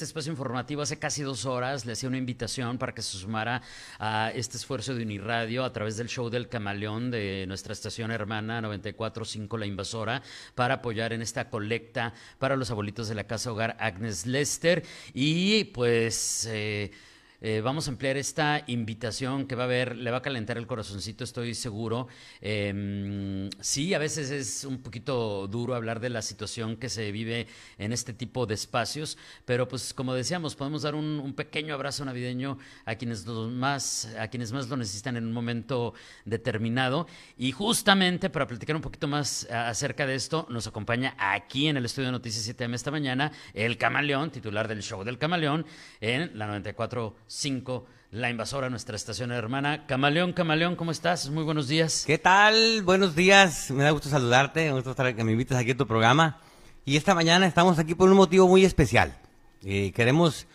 este espacio informativo, hace casi dos horas, le hacía una invitación para que se sumara a este esfuerzo de Uniradio a través del show del camaleón de nuestra estación hermana 945 La Invasora para apoyar en esta colecta para los abuelitos de la casa hogar Agnes Lester. Y pues. Eh, eh, vamos a ampliar esta invitación que va a haber, le va a calentar el corazoncito, estoy seguro. Em, sí, a veces es un poquito duro hablar de la situación que se vive en este tipo de espacios, pero pues como decíamos, podemos dar un, pequeño abrazo navideño a quienes más, a quienes más lo necesitan en un momento determinado. Y justamente para platicar un poquito más acerca de esto, nos acompaña aquí en el estudio de Noticias 7M esta mañana el Camaleón, titular del show del Camaleón, en la 94 5, La Invasora, nuestra estación hermana. Camaleón, Camaleón, ¿cómo estás? Muy buenos días. ¿Qué tal? Buenos días. Me da gusto saludarte, me gusta estar que me invites aquí a tu programa. Y esta mañana estamos aquí por un motivo muy especial. Eh, queremos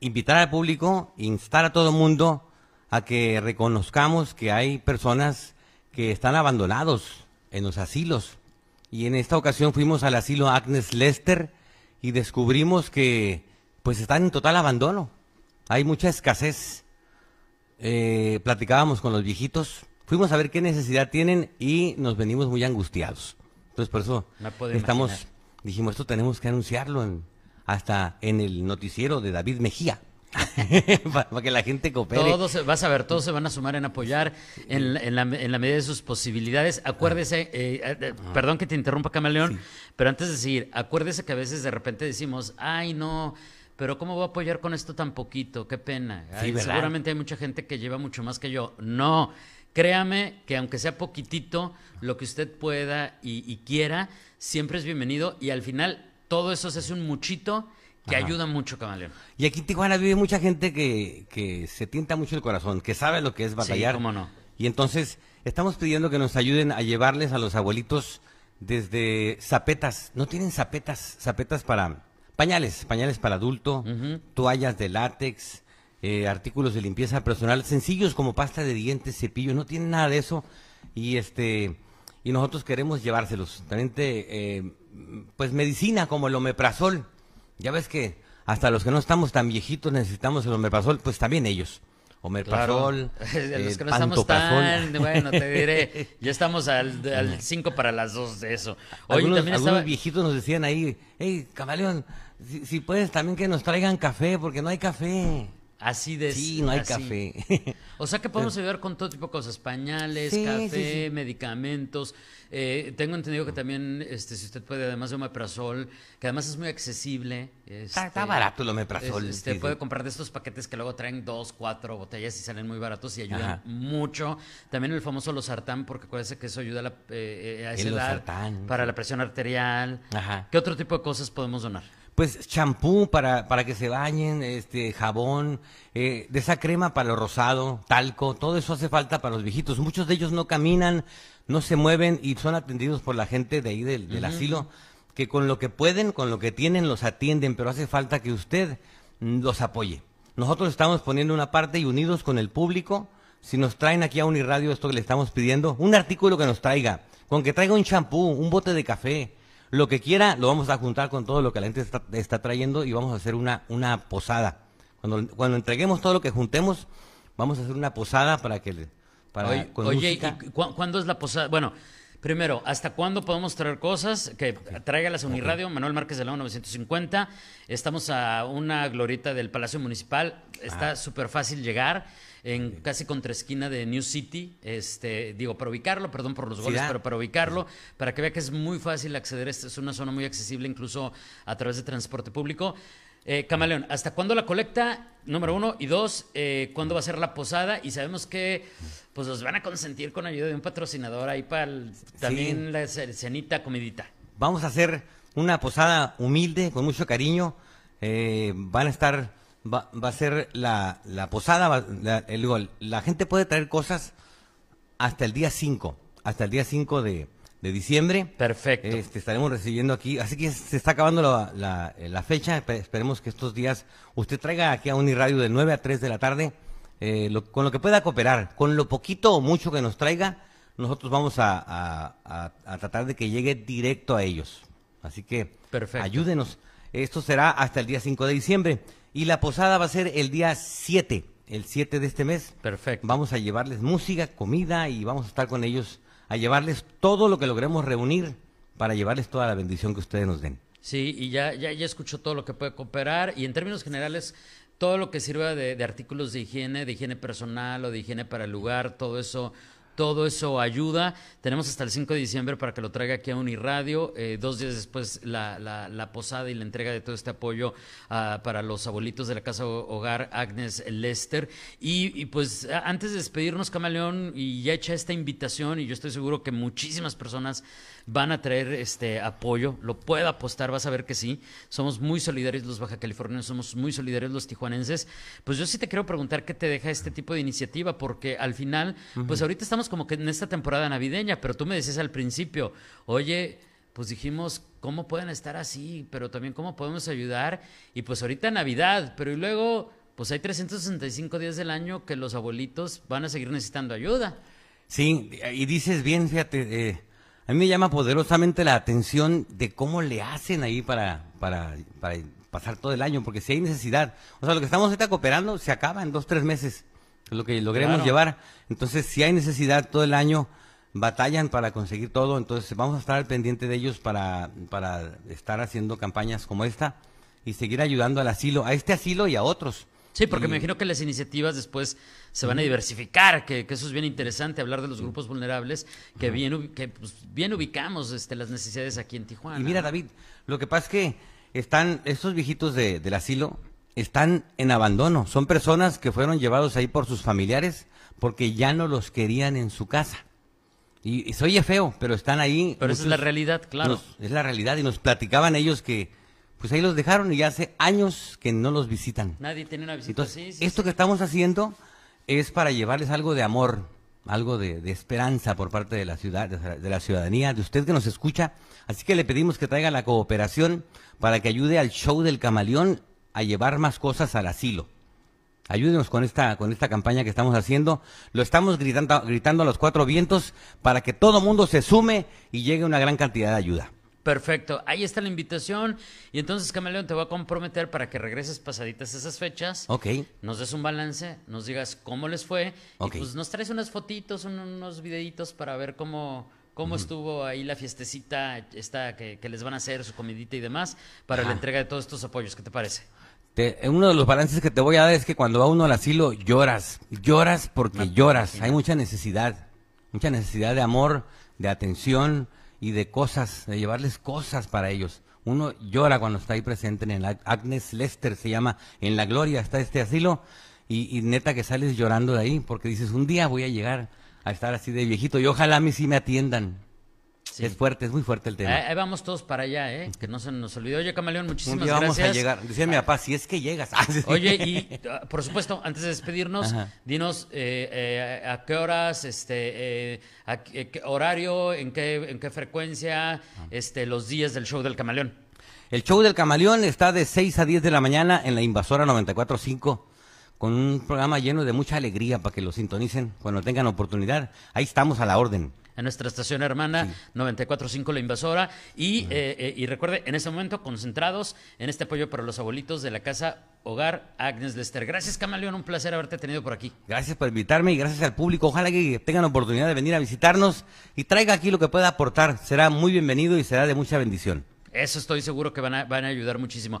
invitar al público, instar a todo el mundo a que reconozcamos que hay personas que están abandonados en los asilos. Y en esta ocasión fuimos al asilo Agnes Lester y descubrimos que pues están en total abandono hay mucha escasez. Eh, platicábamos con los viejitos, fuimos a ver qué necesidad tienen y nos venimos muy angustiados. Entonces por eso estamos, dijimos, esto tenemos que anunciarlo hasta en el noticiero de David Mejía. para, que la gente coopere. Todos, vas a ver, todos se van a sumar en apoyar en, la, medida de sus posibilidades. Acuérdese, eh, eh, perdón que te interrumpa, Camaleón, pero antes de seguir, acuérdese que a veces de repente decimos, ay, no, pero ¿cómo voy a apoyar con esto tan poquito? Qué pena. seguramente hay mucha gente que lleva mucho más que yo. No, créame que aunque sea poquitito, lo que usted pueda y, quiera, siempre es bienvenido y al final todo eso se hace un muchito que ayuda mucho, Camaleón. Y aquí en Tijuana vive mucha gente que, que se tienta mucho el corazón, que sabe lo que es batallar. Sí, cómo no. Y entonces estamos pidiendo que nos ayuden a llevarles a los abuelitos desde zapetas. ¿No tienen zapetas, zapetas para Pañales, pañales para adulto, toallas de látex, eh, artículos de limpieza personal, sencillos como pasta de dientes, cepillo, no tienen nada de eso. Y este y nosotros queremos llevárselos. También eh, pues medicina como el omeprazol. Ya ves que hasta los que no estamos tan viejitos necesitamos el omeprazol, pues también ellos. Omeprazol, claro. eh, los que no estamos tan, bueno, te diré, ya estamos al 5 para las 2 de eso. Oye, algunos, también algunos viejitos nos decían ahí, hey, camaleón, si, puedes también que nos traigan café, porque no hay café. Así de Sí, no hay café. O sea que podemos ayudar con todo tipo de cosas, pañales, café, medicamentos. Eh, tengo entendido que también, este, si usted puede, además de omeprazol, que además es muy accesible. está, este, barato el omeprazol. Usted puede comprar de estos paquetes que luego traen dos, cuatro botellas y salen muy baratos y ayudan mucho. También el famoso losartán, porque acuérdese que eso ayuda a, la, eh, a esa edad, para la presión arterial. Ajá. ¿Qué otro tipo de cosas podemos donar? Pues champú para, para que se bañen, este jabón, eh, de esa crema para lo rosado, talco, todo eso hace falta para los viejitos. Muchos de ellos no caminan, no se mueven y son atendidos por la gente de ahí del, asilo, que con lo que pueden, con lo que tienen, los atienden, pero hace falta que usted los apoye. Nosotros estamos poniendo una parte y unidos con el público. Si nos traen aquí a Uniradio esto que le estamos pidiendo, un artículo que nos traiga, con que traiga un champú, un bote de café, lo que quiera lo vamos a juntar con todo lo que la gente está, trayendo y vamos a hacer una, una posada. Cuando, cuando entreguemos todo lo que juntemos, vamos a hacer una posada para que... Para, oye, ¿y ¿cuándo es la posada? Bueno, Primero, ¿hasta cuándo podemos traer cosas? Que traiga la Uniradio, Manuel Márquez de la 950. Estamos a una glorita del Palacio Municipal. Está ah. súper fácil llegar en casi contra esquina de New City, este, digo, para ubicarlo, perdón por los goles, pero para ubicarlo, para que vea que es muy fácil acceder, esta es una zona muy accesible incluso a través de transporte público. Eh, Camaleón, ¿hasta cuándo la colecta? Número uno. Y dos, eh, ¿cuándo va a ser la posada? Y sabemos que pues los van a consentir con ayuda de un patrocinador ahí para también la cenita, comidita. Vamos a hacer una posada humilde, con mucho cariño. Eh, van a estar va, va a ser la, la posada, la, el, la gente puede traer cosas hasta el día 5, hasta el día 5 de, de diciembre. Perfecto. Este, estaremos recibiendo aquí, así que se está acabando la, la- eh, la fecha, Espe- esperemos que estos días usted traiga aquí a Uniradio de 9 a 3 de la tarde, eh, lo- con lo que pueda cooperar, con lo poquito o mucho que nos traiga, nosotros vamos a, a- a- a tratar de que llegue directo a ellos. Así que Perfecto. ayúdenos. Esto será hasta el día 5 de diciembre y la posada va a ser el día 7, el 7 de este mes. Perfecto. Vamos a llevarles música, comida y vamos a estar con ellos a llevarles todo lo que logremos reunir para llevarles toda la bendición que ustedes nos den. Sí, y ya, ya, ya escuchó todo lo que puede cooperar y en términos generales, todo lo que sirva de, de artículos de higiene, de higiene personal o de higiene para el lugar, todo eso, todo eso ayuda. Tenemos hasta el 5 de diciembre para que lo traiga aquí a Uniradio. Eh, dos días después la, la, la posada y la entrega de todo este apoyo ah, para los abuelitos de la Casa Ho- Hogar Agnes Lester. Y, y pues antes de despedirnos, Camaleón, y ya hecha esta invitación, y yo estoy seguro que muchísimas personas van a traer este apoyo, lo puedo apostar, vas a ver que sí. Somos muy solidarios los baja californianos, somos muy solidarios los tijuanenses. Pues yo sí te quiero preguntar qué te deja este tipo de iniciativa, porque al final, pues ahorita estamos como que en esta temporada navideña, pero tú me decías al principio, oye, pues dijimos, ¿cómo pueden estar así? Pero también, ¿cómo podemos ayudar? Y pues ahorita Navidad, pero y luego, pues hay 365 días del año que los abuelitos van a seguir necesitando ayuda. Sí, y dices bien, fíjate, eh, a mí me llama poderosamente la atención de cómo le hacen ahí para, para, para pasar todo el año, porque si hay necesidad, o sea, lo que estamos ahorita cooperando se acaba en dos, tres meses, es lo que logremos Claro. llevar. Entonces, si hay necesidad todo el año, batallan para conseguir todo, entonces vamos a estar al pendiente de ellos para, para estar haciendo campañas como esta y seguir ayudando al asilo, a este asilo y a otros. Sí, porque Y- me imagino que las iniciativas después se van a diversificar, que, que eso es bien interesante, hablar de los grupos vulnerables, que bien, que, pues, bien ubicamos este, las necesidades aquí en Tijuana. Y mira, David, lo que pasa es que están, estos viejitos de- del asilo están en abandono. Son personas que fueron llevados ahí por sus familiares porque ya no los querían en su casa. Y, y se oye feo, pero están ahí. Pero esa es la realidad, claro. nos- es la realidad y nos platicaban ellos que pues ahí los dejaron y ya hace años que no los visitan. Nadie tiene una visita Entonces, sí, esto sí. que estamos haciendo es para llevarles algo de amor, algo de, de esperanza por parte de la ciudad, de la ciudadanía, de usted que nos escucha. Así que le pedimos que traiga la cooperación para que ayude al show del camaleón a llevar más cosas al asilo. Ayúdenos con esta, con esta campaña que estamos haciendo. Lo estamos gritando, gritando a los cuatro vientos para que todo mundo se sume y llegue una gran cantidad de ayuda. Perfecto, ahí está la invitación. Y entonces, Camaleón, te voy a comprometer para que regreses pasaditas esas fechas. Ok. Nos des un balance, nos digas cómo les fue. Ok. Y pues nos traes unas fotitos, un- unos videitos para ver cómo, cómo estuvo ahí la fiestecita esta que, que les van a hacer, su comidita y demás, para la entrega de todos estos apoyos. ¿Qué te parece? Te- uno de los balances que te voy a dar es que cuando va uno al asilo lloras, lloras porque lloras, hay mucha necesidad, mucha necesidad de amor, de atención y de cosas, de llevarles cosas para ellos. Uno llora cuando está ahí presente en el Ag- Agnes Lester, se llama, en la gloria está este asilo y, y neta que sales llorando de ahí porque dices, un día voy a llegar a estar así de viejito y ojalá a mí sí me atiendan. Sí. Es fuerte, es muy fuerte el tema. Ahí, vamos todos para allá, ¿eh? Que no se nos olvide. Oye, Camaleón, muchísimas día vamos gracias. a llegar, decía mi papá, si es que llegas. Ah. Oye, y ah, por supuesto, antes de despedirnos, Ajá. dinos eh, eh, a qué horas, este, eh, a qué qué horario, en qué, en qué frecuencia, este, los días del show del camaleón. El show del camaleón está de 6 a 10 de la mañana en la invasora 94.5 con un programa lleno de mucha alegría para que lo sintonicen cuando tengan oportunidad. Ahí estamos a la orden. En nuestra estación hermana 945 La Invasora. Y, eh, eh, y recuerde, en este momento, concentrados en este apoyo para los abuelitos de la casa Hogar Agnes Lester. Gracias, Camaleón. Un placer haberte tenido por aquí. Gracias por invitarme y gracias al público. Ojalá que tengan oportunidad de venir a visitarnos y traiga aquí lo que pueda aportar. Será muy bienvenido y será de mucha bendición. Eso estoy seguro que van a, van a ayudar muchísimo.